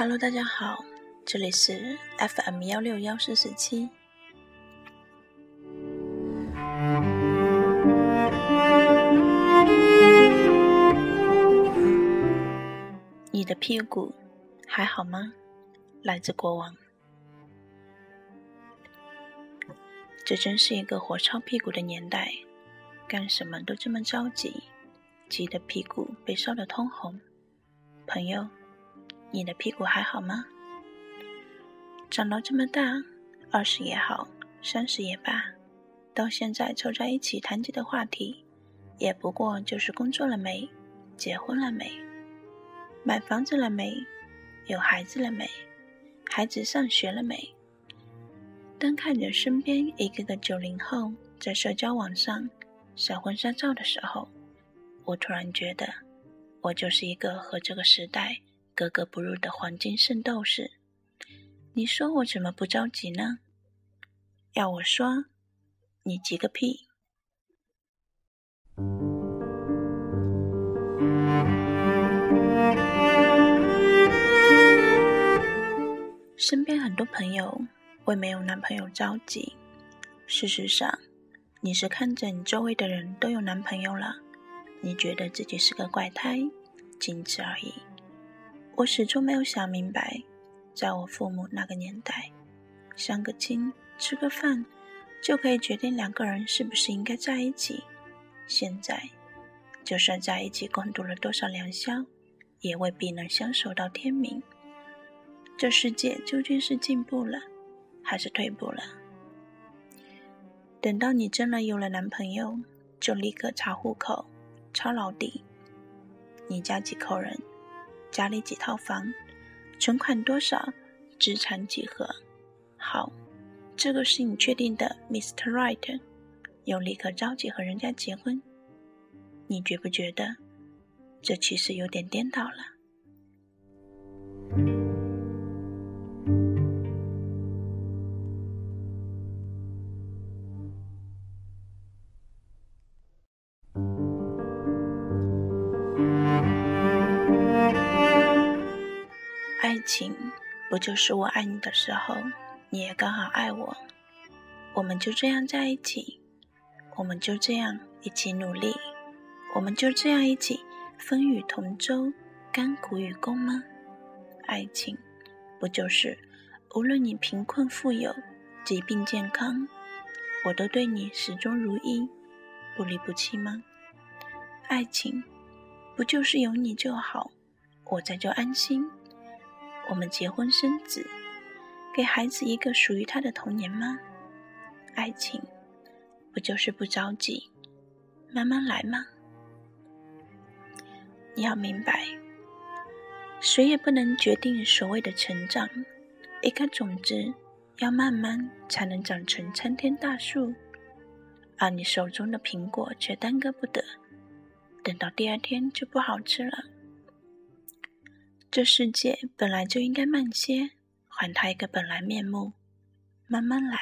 Hello，大家好，这里是 FM 幺六幺四四七。你的屁股还好吗？来自国王。这真是一个火烧屁股的年代，干什么都这么着急，急得屁股被烧得通红。朋友。你的屁股还好吗？长到这么大，二十也好，三十也罢，到现在凑在一起谈及的话题，也不过就是工作了没，结婚了没，买房子了没，有孩子了没，孩子上学了没。当看着身边一个个九零后在社交网上晒婚纱照的时候，我突然觉得，我就是一个和这个时代。格格不入的黄金圣斗士，你说我怎么不着急呢？要我说，你急个屁！身边很多朋友为没有男朋友着急，事实上，你是看着你周围的人都有男朋友了，你觉得自己是个怪胎，仅此而已。我始终没有想明白，在我父母那个年代，相个亲、吃个饭，就可以决定两个人是不是应该在一起。现在，就算在一起共度了多少良宵，也未必能相守到天明。这世界究竟是进步了，还是退步了？等到你真的有了男朋友，就立刻查户口、抄老底，你家几口人？家里几套房，存款多少，资产几何？好，这个是你确定的，Mr. Right，又立刻着急和人家结婚，你觉不觉得这其实有点颠倒了？情不就是我爱你的时候，你也刚好爱我，我们就这样在一起，我们就这样一起努力，我们就这样一起风雨同舟，甘苦与共吗？爱情不就是无论你贫困富有、疾病健康，我都对你始终如一，不离不弃吗？爱情不就是有你就好，我在就安心。我们结婚生子，给孩子一个属于他的童年吗？爱情不就是不着急，慢慢来吗？你要明白，谁也不能决定所谓的成长。一颗种子要慢慢才能长成参天大树，而你手中的苹果却耽搁不得，等到第二天就不好吃了。这世界本来就应该慢些，还他一个本来面目，慢慢来。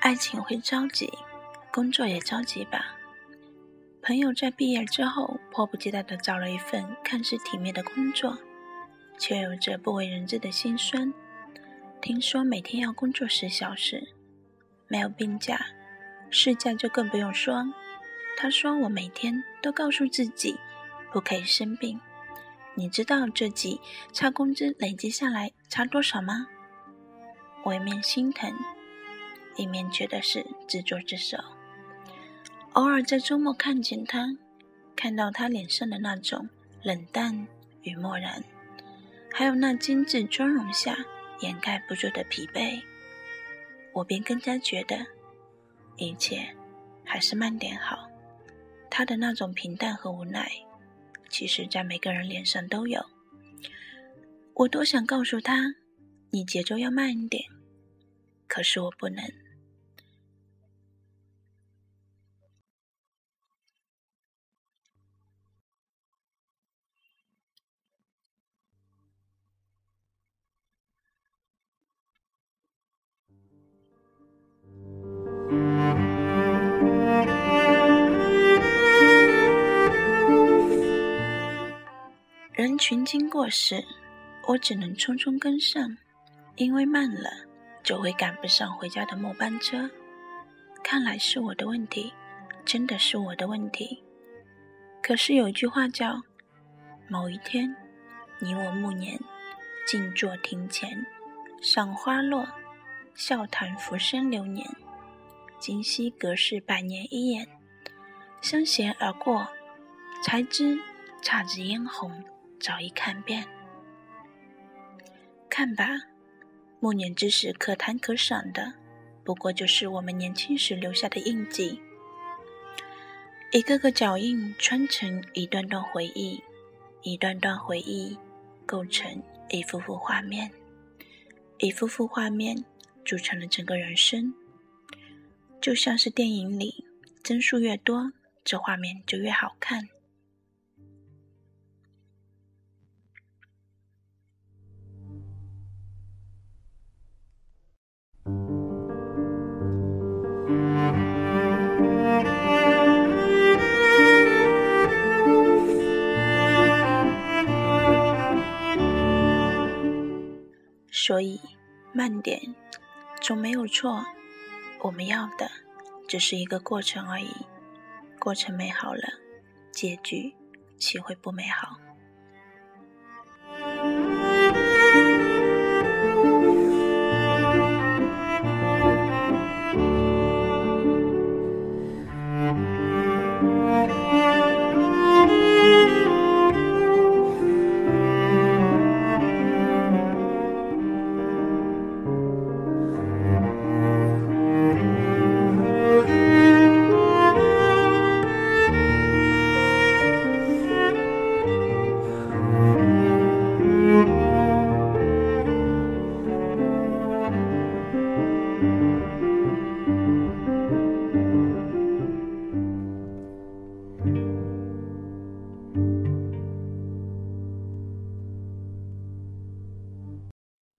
爱情会着急，工作也着急吧？朋友在毕业之后，迫不及待的找了一份看似体面的工作，却有着不为人知的辛酸。听说每天要工作十小时，没有病假，事假就更不用说。他说我每天都告诉自己不可以生病。你知道这几差工资累积下来差多少吗？我一面心疼，一面觉得是自作自受。偶尔在周末看见他，看到他脸上的那种冷淡与漠然，还有那精致妆容下。掩盖不住的疲惫，我便更加觉得一切还是慢点好。他的那种平淡和无奈，其实在每个人脸上都有。我多想告诉他，你节奏要慢一点，可是我不能。群经过时，我只能匆匆跟上，因为慢了就会赶不上回家的末班车。看来是我的问题，真的是我的问题。可是有句话叫：“某一天，你我暮年，静坐庭前，赏花落，笑谈浮生流年。今夕隔世百年一眼，相携而过，才知姹紫嫣红。”早已看遍，看吧，暮年之时可谈可赏的，不过就是我们年轻时留下的印记，一个个脚印穿成一段段回忆，一段段回忆构成一幅幅画面，一幅幅画面组成了整个人生，就像是电影里，帧数越多，这画面就越好看。所以，慢点，总没有错。我们要的只是一个过程而已。过程美好了，结局岂会不美好？